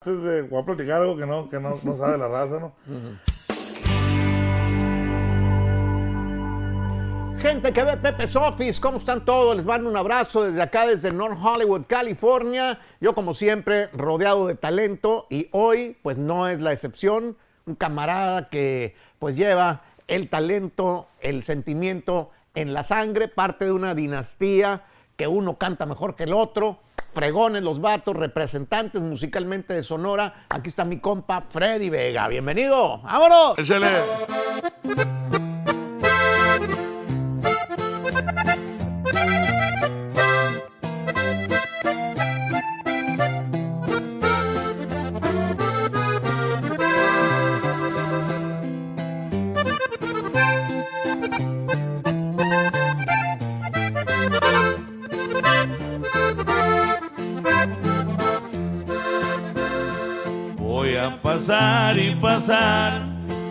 Entonces, voy a platicar algo que no, que no, no sabe la raza, ¿no? Gente que ve Pepe's Office, ¿cómo están todos? Les mando un abrazo desde acá, desde North Hollywood, California. Yo, como siempre, rodeado de talento y hoy, pues no es la excepción. Un camarada que, pues, lleva el talento, el sentimiento en la sangre, parte de una dinastía que uno canta mejor que el otro. Fregones los vatos, representantes musicalmente de Sonora. Aquí está mi compa Freddy Vega. Bienvenido. ¡Vámonos! Échale. Y pasar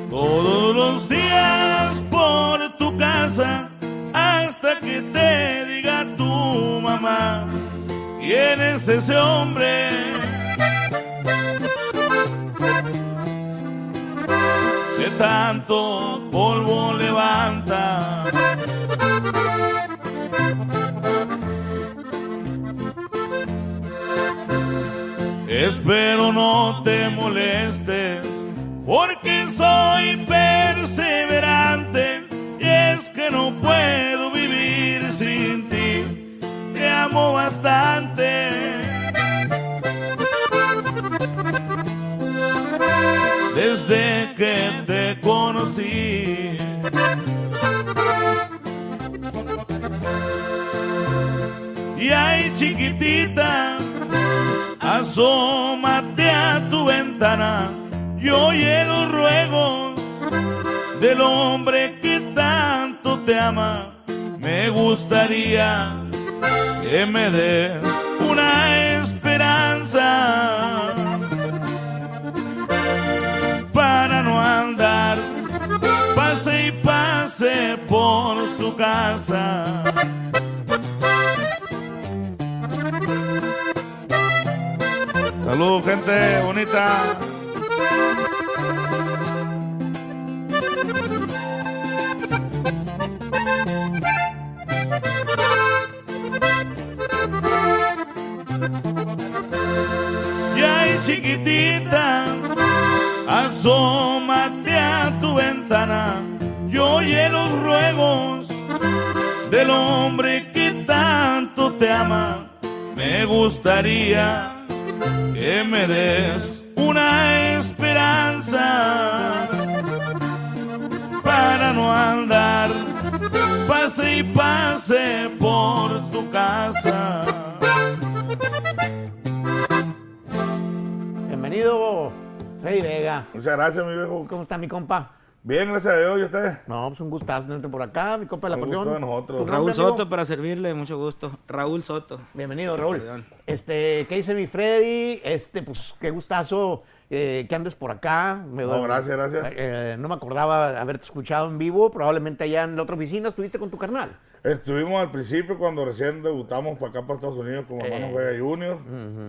todos los días por tu casa hasta que te diga tu mamá quién es ese hombre. Porque soy perseverante y es que no puedo vivir sin ti. Te amo bastante. Desde que te conocí. Y ay, chiquitita, asómate a tu ventana y oye los ruegos del hombre que tanto te ama. Me gustaría que me des una esperanza para no andar pase y pase por su casa. Salud, gente bonita. Y ay, chiquitita, asómate a tu ventana y oye los ruegos del hombre que tanto te ama. Me gustaría que me des pase y pase por tu casa. Bienvenido, Freddy Vega. Muchas gracias, mi viejo. ¿Cómo está mi compa? Bien, gracias a Dios, ¿y usted? No, pues un gustazo tenerte por acá, mi compa de la Acordeón. de nosotros. ¿Tu nombre, Raúl amigo? Soto para servirle, mucho gusto. Raúl Soto. Bienvenido, Raúl. Perdón. Este, ¿qué dice mi Freddy? Este, pues, qué gustazo eh, que andes por acá. Me- No, gracias, gracias. Eh, no me acordaba haberte escuchado en vivo, probablemente allá en la otra oficina estuviste con tu carnal. Estuvimos al principio cuando recién debutamos para acá, para Estados Unidos, como Hermanos Eh. Vega Junior.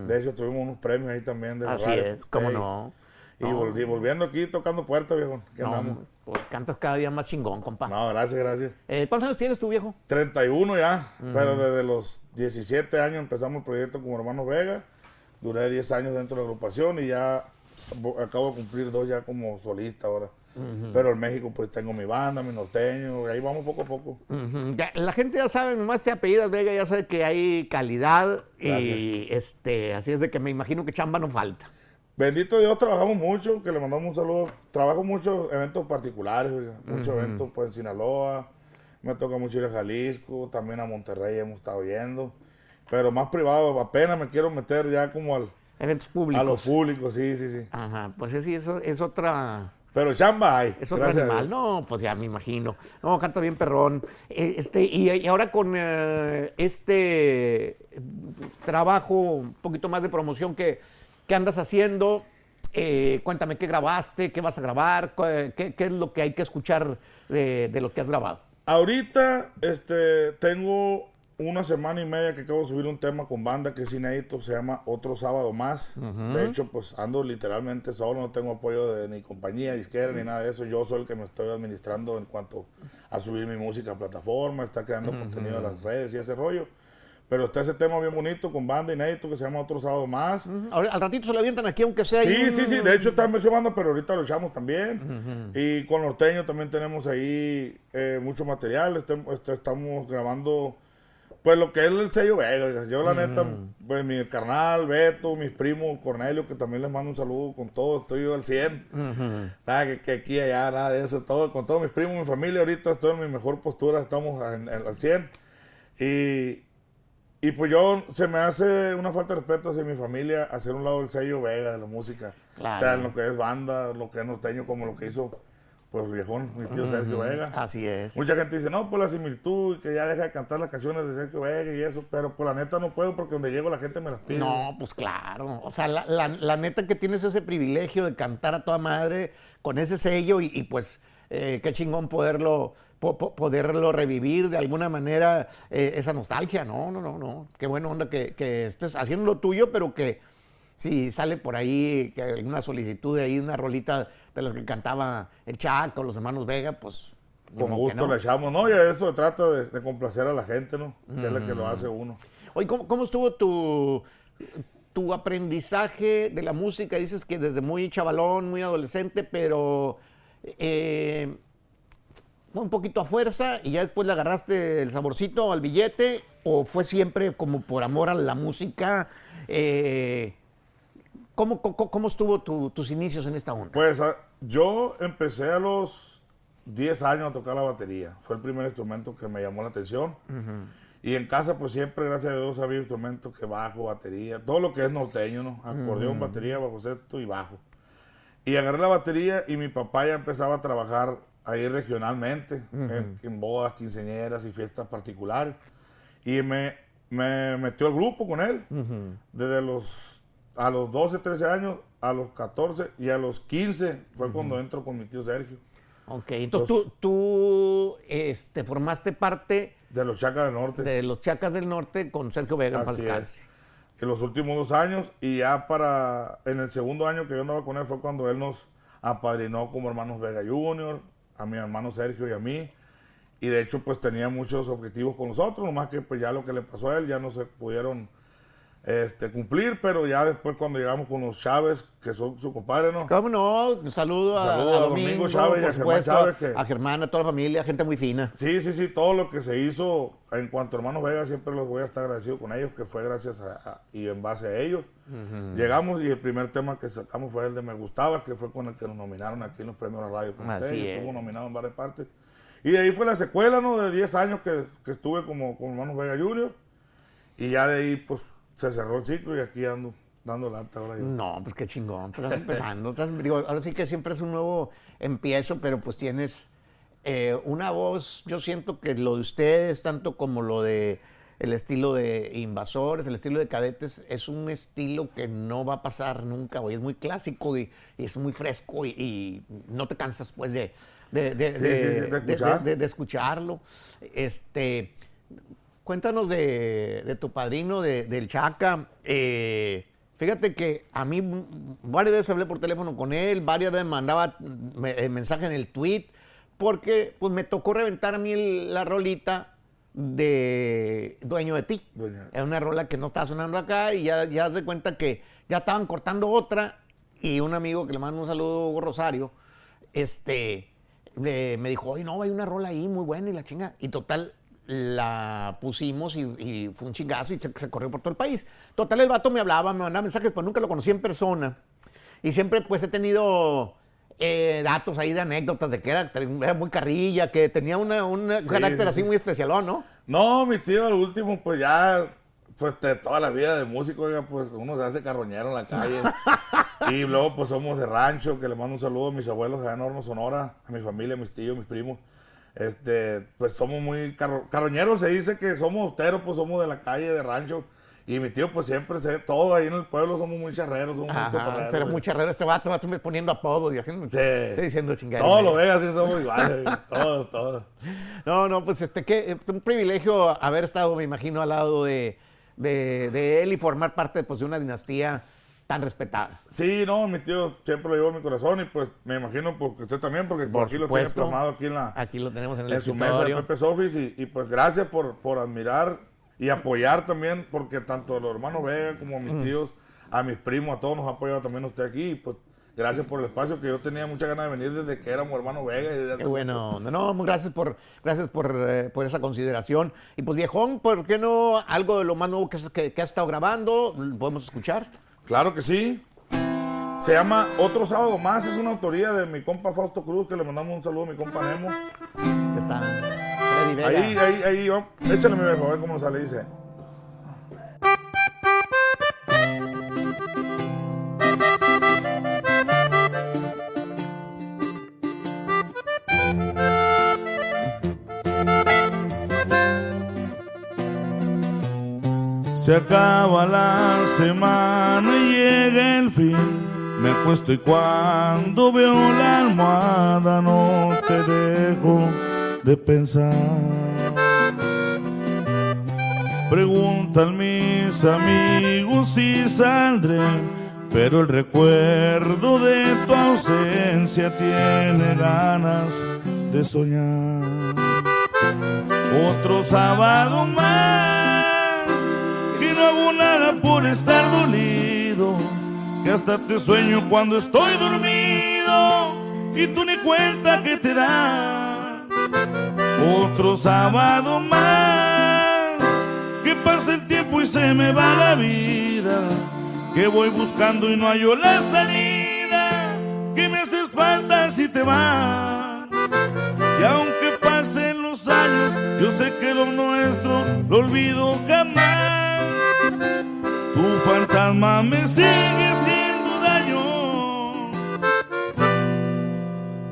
De hecho, tuvimos unos premios ahí también de Así radio. es, cómo no. Y volviendo aquí, tocando puertas, viejo. ¿Qué No, andamos? pues cantas cada día más chingón, compa. No, gracias, gracias. Eh, ¿Cuántos años tienes tú, viejo? 31 ya, pero desde los 17 años empezamos el proyecto como Hermanos Vega. Duré 10 años dentro de la agrupación y ya acabo de cumplir dos ya como solista ahora. Pero en México pues tengo mi banda, mi norteño, y ahí vamos poco a poco. Ya, la gente ya sabe, nomás te apellidas Vega, ya sabe que hay calidad y este, así es de que me imagino que chamba no falta. Bendito Dios, trabajamos mucho, que le mandamos un saludo. Trabajo muchos eventos particulares, muchos eventos pues en Sinaloa. Me toca mucho ir a Jalisco, también a Monterrey hemos estado yendo. Pero más privado, apenas me quiero meter ya como al, Eventos públicos. a lo público, sí, sí, sí. Ajá, pues sí, eso es otra, Pero chamba hay. es otro gracias animal. No, pues ya me imagino. No, canta bien perrón. Eh, Este, y, y ahora con eh, este trabajo, un poquito más de promoción que, que andas haciendo, eh, cuéntame qué grabaste, qué vas a grabar, qué, qué es lo que hay que escuchar de, de lo que has grabado. Ahorita este, tengo una semana y media que acabo de subir un tema con banda que es inédito, se llama Otro Sábado Más. De hecho, pues ando literalmente solo, no tengo apoyo de ni compañía disquera ni nada de eso. Yo soy el que me estoy administrando en cuanto a subir mi música a plataforma, está creando contenido en las redes y ese rollo. Pero está ese tema bien bonito con banda inédito que se llama Otro Sábado Más. Ahora, al ratito se lo avientan aquí, aunque sea. ahí Sí, un- sí, sí. De hecho, está en banda, pero ahorita lo echamos también. Y con Norteño también tenemos ahí eh, mucho material. Estem- este, estamos grabando, pues lo que es el sello Vega. Yo, la neta, pues mi carnal, Beto, mis primos, Cornelio, que también les mando un saludo con todos. Estoy yo al 100. Nada, que, que aquí, allá, nada de eso. Todo, con todos mis primos, mi familia. Ahorita estoy en mi mejor postura. Estamos en- en- al 100. Y. Y pues yo, se me hace una falta de respeto hacia mi familia hacer un lado del sello Vega de la música. Claro. O sea, en lo que es banda, lo que es norteño, como lo que hizo pues el viejón, mi tío Sergio Vega. Así es. Mucha gente dice, no, pues la similitud, y que ya deja de cantar las canciones de Sergio Vega y eso, pero pues la neta no puedo porque donde llego la gente me las pide. No, pues claro. O sea, la, la- la neta que tienes ese privilegio de cantar a toda madre con ese sello y, y, pues eh, qué chingón poderlo, po- po- poderlo revivir de alguna manera, eh, esa nostalgia. No, no, no, no. Qué buena onda que, que estés haciendo lo tuyo, pero que si sale por ahí que alguna solicitud de ahí, una rolita de las que cantaba el Chaco, los hermanos Vega, pues... Con gusto no. le echamos, ¿no? Y a eso se trata de, de complacer a la gente, ¿no? Que es la que lo hace uno. Oye, ¿cómo, cómo estuvo tu, tu aprendizaje de la música? Dices que desde muy chavalón, muy adolescente, pero eh, fue un poquito a fuerza y ya después le agarraste el saborcito al billete o fue siempre como por amor a la música. Eh, ¿cómo, cómo, cómo estuvo tu- tus inicios en esta onda? Pues a- yo empecé a los 10 años a tocar la batería. Fue el primer instrumento que me llamó la atención. Y en casa, pues siempre, gracias a Dios, había instrumentos que bajo, batería, todo lo que es norteño, ¿no? Acordeón, batería, bajo sexto y bajo. Y agarré la batería y mi papá ya empezaba a trabajar ahí regionalmente, en, en bodas, quinceañeras y fiestas particulares. Y me, me metió al grupo con él. Desde los, a los 12, 13 años, a los 14 y a los 15 fue cuando entro con mi tío Sergio. Ok, entonces tú, tú este, formaste parte De los Chacas del Norte. de los Chacas del Norte con Sergio Vega. Así es. En los últimos dos años y ya para, en el segundo año que yo andaba con él fue cuando él nos apadrinó como hermanos Vega Junior, a mi hermano Sergio y a mí. Y de hecho pues tenía muchos objetivos con nosotros, nomás que pues ya lo que le pasó a él ya no se pudieron este, cumplir, pero ya después cuando llegamos con los Chávez, que son su compadre, ¿no? ¿Cómo no? Un saludo a, Saludo a a Domingo Domingo, Chávez y a Germán Chávez, que- a Germán, a toda la familia, gente muy fina. Sí, sí, sí, todo lo que se hizo en cuanto a hermanos Vega, siempre los voy a estar agradecido con ellos, que fue gracias a, a- y en base a ellos. Llegamos y el primer tema que sacamos fue el de Me Gustaba, que fue con el que nos nominaron aquí en los premios de la radio. con ustedes, es. Estuvo nominado en varias partes. Y de ahí fue la secuela, ¿no? De 10 años que, que estuve como con hermanos Vega Junior. Y ya de ahí, pues, se cerró el ciclo y aquí ando dando lata ahora yo. No, pues qué chingón, pues estás empezando. estás- digo, ahora sí que siempre es un nuevo empiezo, pero pues tienes eh, una voz, yo siento que lo de ustedes, tanto como lo de el estilo de invasores, el estilo de cadetes, es un estilo que no va a pasar nunca, güey. Es muy clásico y, y es muy fresco y, y no te cansas, pues, de, de, de- Sí, de- sí, sí, de de- escuchar. de- de escucharlo. Este, Cuéntanos de, de tu padrino, de- del Chaca. Eh, fíjate que a mí varias veces hablé por teléfono con él, varias veces mandaba me- eh, mensaje en el tweet, porque pues me tocó reventar a mí el- la rolita de Dueño de ti. Es una rola que no estaba sonando acá y ya, ya se cuenta que ya estaban cortando otra y un amigo que le mando un saludo, Hugo Rosario, este, le- me dijo, oye, no, hay una rola ahí muy buena y la chinga. Y total, la pusimos y, y fue un chingazo y se, se corrió por todo el país. Total, el vato me hablaba, me mandaba mensajes, pero nunca lo conocí en persona. Y siempre pues he tenido eh, datos ahí de anécdotas de que era, era muy carrilla, que tenía una, un Sí, carácter sí, así sí. muy especialón, ¿no? No, mi tío, al último, pues ya, pues de toda la vida de músico, oiga, pues uno se hace carroñero en la calle. y luego, pues somos de rancho, que le mando un saludo a mis abuelos allá en Horno, Sonora, a mi familia, a mis tíos, mis primos. Este, pues somos muy carro- carroñeros, se dice que somos austeros, pues somos de la calle, de rancho. Y mi tío, pues siempre, se, todo ahí en el pueblo somos muy charreros, somos muy Ajá, cotorreros. pero muy charrero este vato, va siempre poniendo apodos y haciendo, Sí. estoy diciendo chingaderas. Todos lo ven así, somos iguales, todos, todos. No, no, pues este, qué, un privilegio haber estado, me imagino, al lado de, de, de él y formar parte pues, de una dinastía tan respetada. Sí, no, mi tío siempre lo llevó en mi corazón y pues me imagino pues, que usted también, porque por, aquí lo tiene supuesto. plasmado aquí en la Aquí lo tenemos en el en su mesa de. Pepe's Office y, y, pues gracias por, por admirar y apoyar también, porque tanto los hermanos Vega como a mis Mm. tíos, a mis primos, a todos nos ha apoyado también usted aquí y pues gracias por el espacio que yo tenía muchas ganas de venir desde que éramos hermanos Vega. Y Qué bueno. No, no, gracias por, gracias por, eh, por esa consideración. Y pues viejón, ¿por qué no algo de lo más nuevo que, que, que has estado grabando? ¿Podemos escuchar? Claro que sí. Se llama Otro Sábado Más, es una autoría de mi compa Fausto Cruz, que le mandamos un saludo a mi compa Nemo. Está. Ahí, ahí, ahí, vamos. échale mi viejo, a ver cómo nos sale, dice. Se acaba la semana y llega el fin. Me acuesto y cuando veo la almohada no te dejo de pensar. Preguntan mis amigos si saldré, pero el recuerdo de tu ausencia tiene ganas de soñar. Otro sábado más, por estar dolido, que hasta te sueño cuando estoy dormido y tú ni cuenta que te das. Otro sábado más, que pasa el tiempo y se me va la vida, que voy buscando y no hallo la salida, que me haces falta si te vas. Y aunque pasen los años, yo sé que lo nuestro lo olvido jamás. Fantasma me sigue haciendo daño.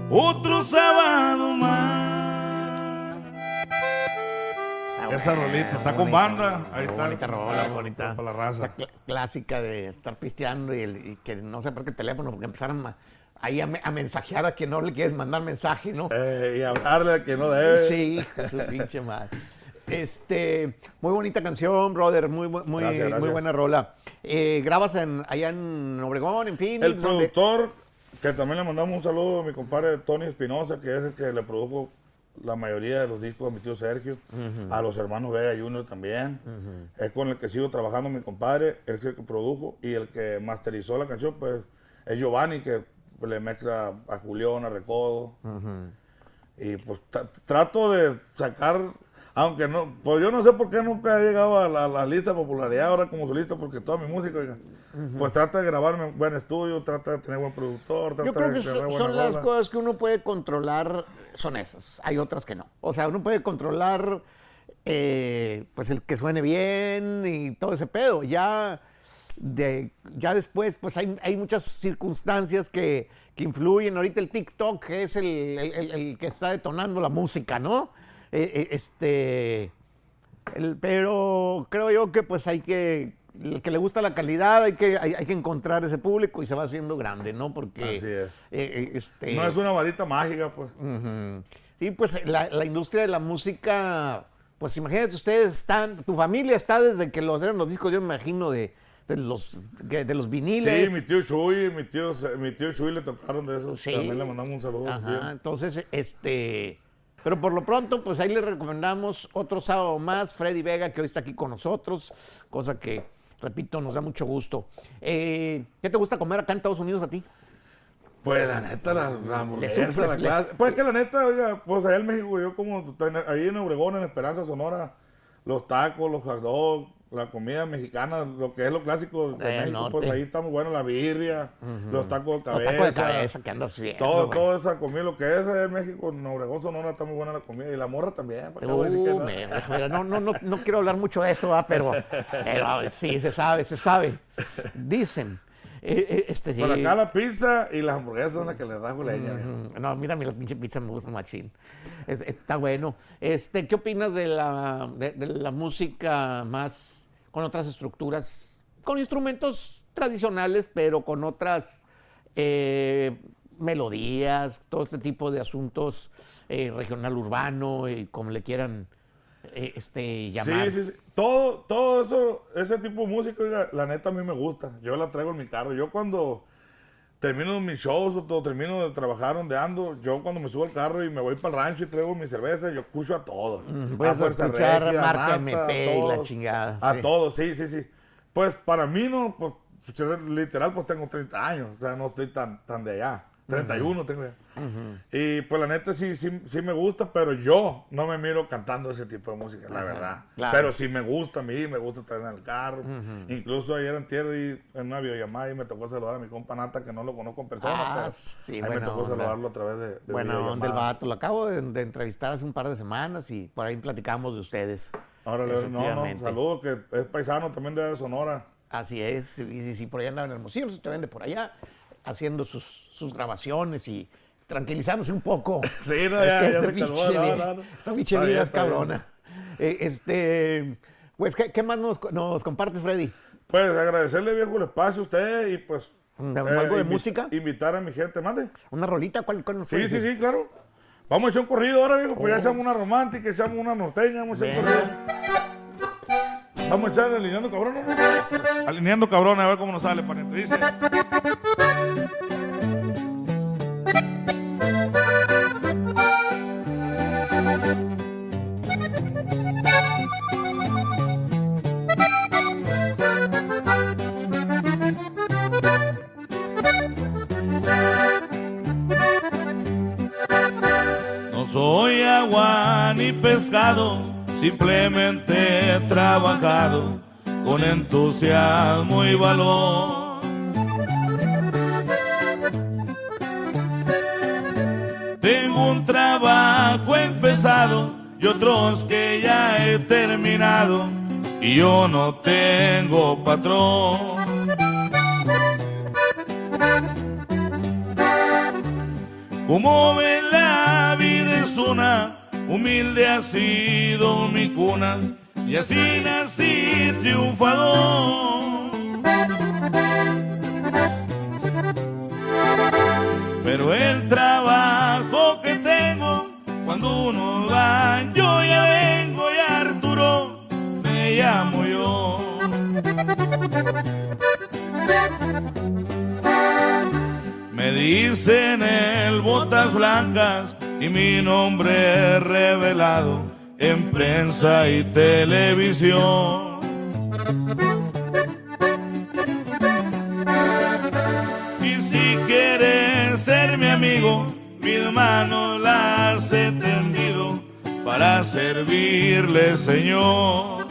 Otro sábado más. Esa rolita, está con banda. Ahí está. Bonita rola, bonita. Para la raza. Esa cl- clásica de estar pisteando y, el- y que no sé por qué teléfono, porque empezaron a- ahí a, me- a mensajear a quien no le quieres mandar mensaje, ¿no? Eh, y hablarle a que no debe. Sí, su pinche madre. Este, muy bonita canción, brother, muy, muy, Gracias, gracias. muy buena rola. Eh, grabas en, allá en Obregón, en fin. El productor, que también le mandamos un saludo a mi compadre Tony Espinosa, que es el que le produjo la mayoría de los discos a mi tío Sergio, a los hermanos Vega Junior también. Es con el que sigo trabajando mi compadre, es el que produjo y el que masterizó la canción, pues es Giovanni, que le mezcla a Julián, a Recodo. Y pues tra- trato de sacar, aunque no, pues yo no sé por qué nunca he llegado a la, a la lista de popularidad ahora como solista, porque toda mi música, oiga, pues trata de grabarme en buen estudio, trata de tener buen productor, trata Yo creo de que son, buena son las cosas que uno puede controlar, son esas. Hay otras que no. O sea, uno puede controlar, eh, pues el que suene bien y todo ese pedo. Ya, de, ya después, pues hay, hay muchas circunstancias que, que influyen. Ahorita el TikTok es el, el- el- el que está detonando la música, ¿no? Eh, eh, este, el- pero creo yo que pues hay que, el que le gusta la calidad, hay que, hay, hay que encontrar ese público y se va haciendo grande, ¿no? Porque Así es. eh, este, No es una varita mágica, pues. Sí, pues la, la industria de la música, pues imagínate, ustedes están, tu familia está desde que los eran los discos, yo me imagino, de, de los, de los viniles. Sí, mi tío Chuy, mi tío, mi tío Chuy le tocaron de eso. Sí. También le mandamos un saludo. Ajá, entonces, este, pero por lo pronto, pues ahí le recomendamos otro sábado más, Freddy Vega, que hoy está aquí con nosotros, cosa que, repito, nos da mucho gusto. Eh, ¿Qué te gusta comer acá en Estados Unidos a ti? Pues la neta, la, la hamburguesa, la clase. Pues que la neta, oiga, pues allá en México, yo como ahí en Obregón, en Esperanza, Sonora, los tacos, los hot dogs, la comida mexicana, lo que es lo clásico de México, norte. pues ahí está muy bueno la birria, los tacos de Los cabeza. tacos de cabeza que andas haciendo. Todo, güey. toda esa comida, lo que es en México, en Obregón, Sonora, está muy buena la comida. Y la morra también. ¿para decir que Uh, no? me- mira, no, no, no, no quiero hablar mucho de eso, ¿va? pero, pero sí, se sabe, se sabe. Dicen. Eh, eh, este, sí. Por acá la pizza y las hamburguesas son las que le rajo leña. Mm, No, mira, a mí la pinche pizza me gusta machín. Es- Está bueno. Este, ¿Qué opinas de la, de, de la música más con otras estructuras, con instrumentos tradicionales, pero con otras eh, melodías, todo este tipo de asuntos eh, regional urbano y como le quieran eh, este, llamar. Sí, sí, sí. Todo, todo eso, ese tipo de música, oiga, la neta a mí me gusta. Yo la traigo en mi carro. Yo cuando termino mis shows o todo, termino de trabajar donde ando, yo cuando me subo al carro y me voy para el rancho y traigo mi cerveza, yo escucho a todos. Puedes a escuchar Regia, marca Mata, MP a y la todos. chingada. A sí. todos, sí, sí, sí. Pues para mí no, pues literal pues tengo 30 años, o sea, no estoy tan, tan de allá. 31 tengo ya. Y pues la neta sí, sí, sí me gusta, pero yo no me miro cantando ese tipo de música, la verdad. claro. Pero sí me gusta a mí, me gusta estar en el carro. Incluso ayer en tierra y en una videollamada y me tocó saludar a mi compa Nata, que no lo conozco en persona, Ah, pero sí, ahí me buena tocó saludarlo a través de, de Bueno, onda el videollamada. vato. Lo acabo de, de entrevistar hace un par de semanas y por ahí platicamos de ustedes. Órale, no, no, Efectivamente. saludo que es paisano también de Sonora. Así es. Y si por allá andaban en Hermosillo, se te vende por allá haciendo sus, sus grabaciones y tranquilizándose un poco. Sí, no, ya- ya esta se calmó, no, no. Esta pinche vida es cabrona. Eh, este, pues, ¿qué, qué más nos, nos compartes, Freddy? Pues agradecerle viejo el espacio a usted y pues... ¿De- algo de invi- música? Invitar a mi gente, mande. ¿Una rolita? ¿Cuál, cuál nos Sí, sí, decir? sí, claro. Vamos a echar un corrido ahora, viejo, pues ya echamos una romántica, echamos una norteña, vamos a echar un corrido. Vamos a echar alineando cabrón, ¿no? Alineando cabrón, a ver cómo nos sale, pariente. Dice. Simplemente he trabajado con entusiasmo y valor. Tengo un trabajo empezado y otros que ya he terminado y yo no tengo patrón. Como ven la vida es una, humilde ha sido mi cuna y así nací triunfador. Pero el trabajo que tengo, cuando uno va, yo ya vengo y Arturo me llamo yo. Me dicen el botas blancas y mi nombre es revelado en prensa y televisión. Y si quieres ser mi amigo, mis manos las he tendido para servirle, Señor.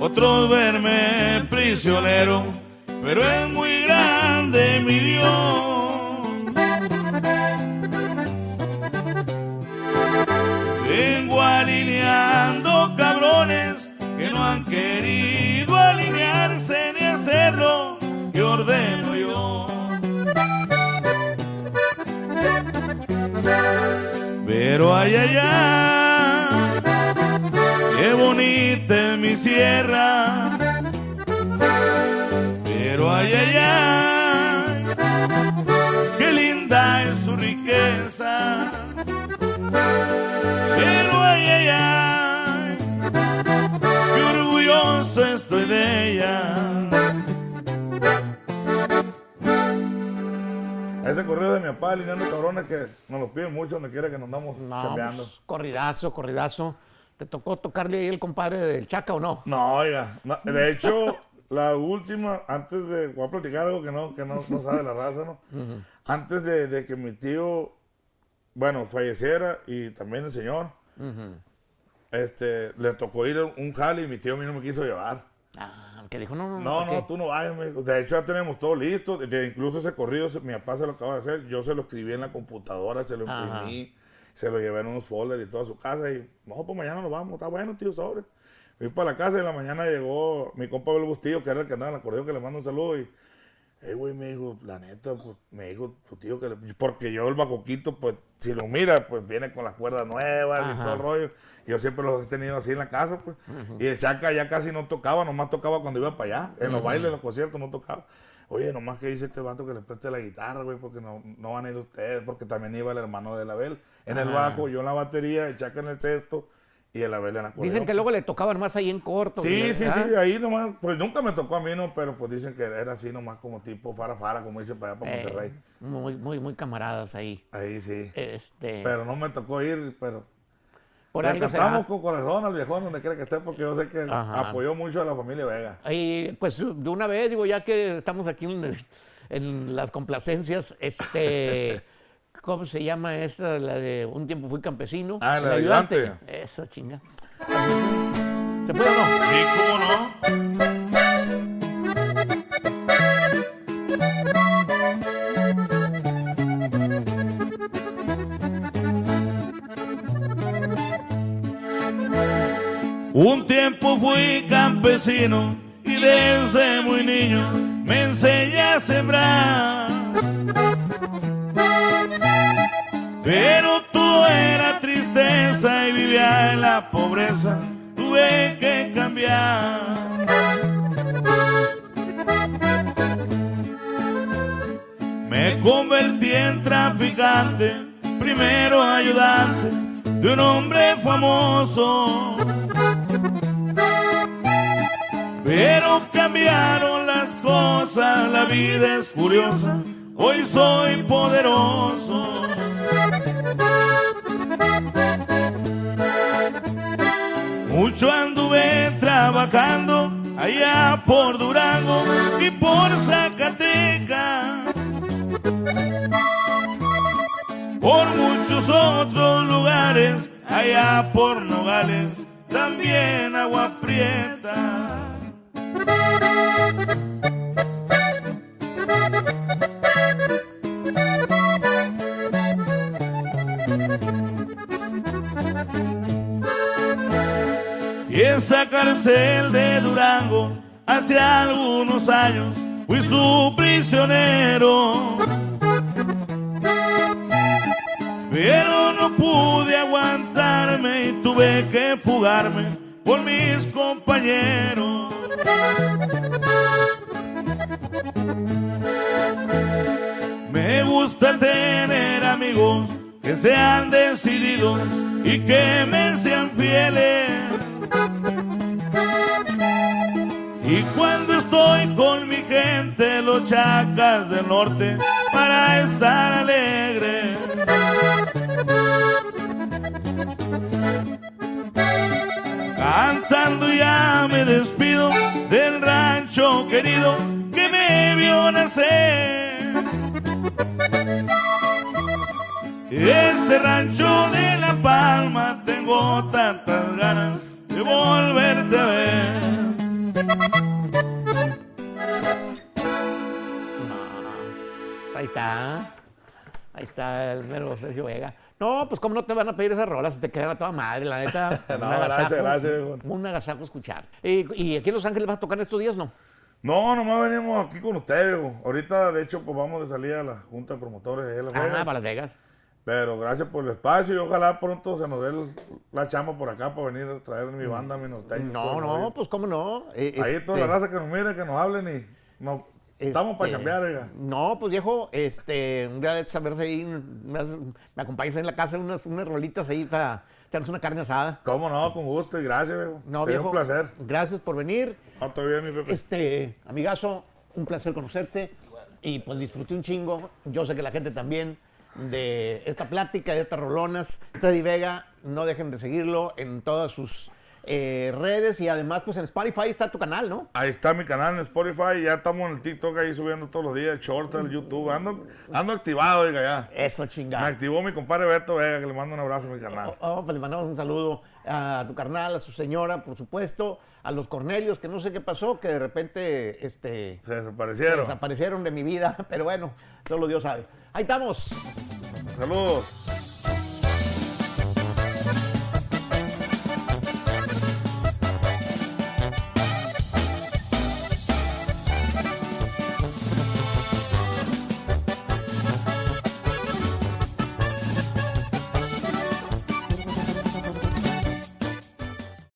Otros verme prisionero, pero es muy grande mi Dios. Vengo alineando cabrones que no han querido alinearse ni hacerlo que ordeno yo. Pero ay, ay, ay, bonita es mi sierra. Pero ay, ay, ay, qué linda es su riqueza. Pero ay, ay, ay, qué orgulloso estoy de ella. Ese correo de mi papá, alineando cabrones, que nos lo piden mucho donde quiera que nos andamos No, chambeando. pues, corridazo, corridazo. ¿Te tocó tocarle ahí el compadre del Chaca o no? No, oiga, no, de hecho, la última, antes de, voy a platicar algo que no, que no, no sabe la raza, ¿no? Antes de, de que mi tío, bueno, falleciera y también el señor, este, le tocó ir un jale y mi tío a mí no me quiso llevar. Ah, que dijo, no, no, No, no, tú no vayas, me dijo. De hecho, ya tenemos todo listo. De- incluso ese corrido, mi papá se lo acaba de hacer. Yo se lo escribí en la computadora, se lo Ajá. Se lo llevé en unos folders y toda su casa. Y, no, pues mañana nos vamos. Está bueno, tío, sobre. Fui para la casa y en la mañana llegó mi compa Abel Bustillo, que era el que andaba en el acordeón, que le mando un saludo. Y Eh, güey, me dijo, la neta, pues, me dijo tu tío que... le- Porque yo el bacoquito, pues, si lo mira, pues, viene con las cuerdas nuevas y todo el rollo. Yo siempre los he tenido así en la casa, pues. Y el Chaca ya casi no tocaba, nomás tocaba cuando iba para allá. En los bailes, en los conciertos, no tocaba. Oye, nomás que dice este vato que le preste la guitarra, güey, porque no, no van a ir ustedes, porque también iba el hermano de Abel en el Ajá. bajo, yo en la batería, el Chaca en el sexto y el Abel en la Dicen que luego le tocaban más ahí en corto. Sí, ¿verdad? sí, sí, ahí nomás, pues nunca me tocó a mí, no, pero pues dicen que era así nomás como tipo fara fara, como dicen para allá, para Eh, Monterrey. muy, muy, muy camaradas ahí. Ahí sí. Este, Pero no me tocó ir, pero por le algo será. cantamos con corazón al viejón donde quiera que esté, porque yo sé que Ajá. apoyó mucho a la familia Vega. Y pues de una vez, digo, ya que estamos aquí en, en las complacencias, este, ¿cómo se llama esta? La de Un tiempo fui campesino. Ah, El el ayudante. Eso, chinga. ¿Se puede o no? Sí, cómo no. Un tiempo fui campesino y desde muy niño me enseñé a sembrar. Pero todo era tristeza y vivía en la pobreza. Tuve que cambiar. Me convertí en traficante, primero ayudante de un hombre famoso. Pero cambiaron las cosas, la vida es curiosa, hoy soy poderoso. Mucho anduve trabajando allá por Durango y por Zacatecas. Por muchos otros lugares, allá por Nogales, también agua prieta. Y esa cárcel de Durango, hace algunos años, fui su prisionero. Pero no pude aguantarme y tuve que fugarme por mis compañeros. Me gusta tener amigos que sean decididos y que me sean fieles. Y cuando estoy con mi gente, los chacas del norte, para estar alegre. Cantando ya me despido rancho querido que me vio nacer. Ese rancho de La Palma tengo tantas ganas de volverte a ver. Ahí está. Ahí está el mero Sergio Vega. No, pues cómo no te van a pedir esas rolas si te quedan a toda madre, la neta. No, Un gracias, agasajo, gracias, viejo. Un agasajo escuchar. ¿Y, y aquí en Los Ángeles vas a tocar estos días, no? No, nomás venimos aquí con usted, viejo. Ahorita, de hecho, pues vamos de salir a la Junta de Promotores de Las Ah, Vegas. para Las Vegas. Pero gracias por el espacio y ojalá pronto se nos dé la chamba por acá para venir a traer mi banda, mi norteño. No, no, pues cómo no. Eh, Ahí este, toda la raza que nos mire, que nos hablen y nos, estamos para este, chambear, oiga. No, pues viejo, este, un día de saber ahí me, me acompañas en la casa unas, unas rolitas ahí para echarnos una carne asada. Cómo no, con gusto y gracias, viejo. No, Sería viejo, un placer. Gracias por venir. Ah, todavía mi Pepe. Este, amigazo, un placer conocerte y pues disfruté un chingo. Yo sé que la gente también de esta plática, de estas rolonas. Freddy Vega, no dejen de seguirlo en todas sus eh, redes y además pues en Spotify está tu canal, ¿no? Ahí está mi canal en Spotify, ya estamos en el TikTok ahí subiendo todos los días, el short, el YouTube, ando, ando activado, oiga, ya. Eso Me chingada. activó mi compadre Beto Vega, que le mando un abrazo a mi canal. Oh, pues le mandamos un saludo a tu carnal, a su señora, por supuesto, a los Cornelios, que no sé qué pasó, que de repente este, Se desaparecieron. desaparecieron de mi vida, pero bueno, solo Dios sabe. Ahí estamos. Saludos.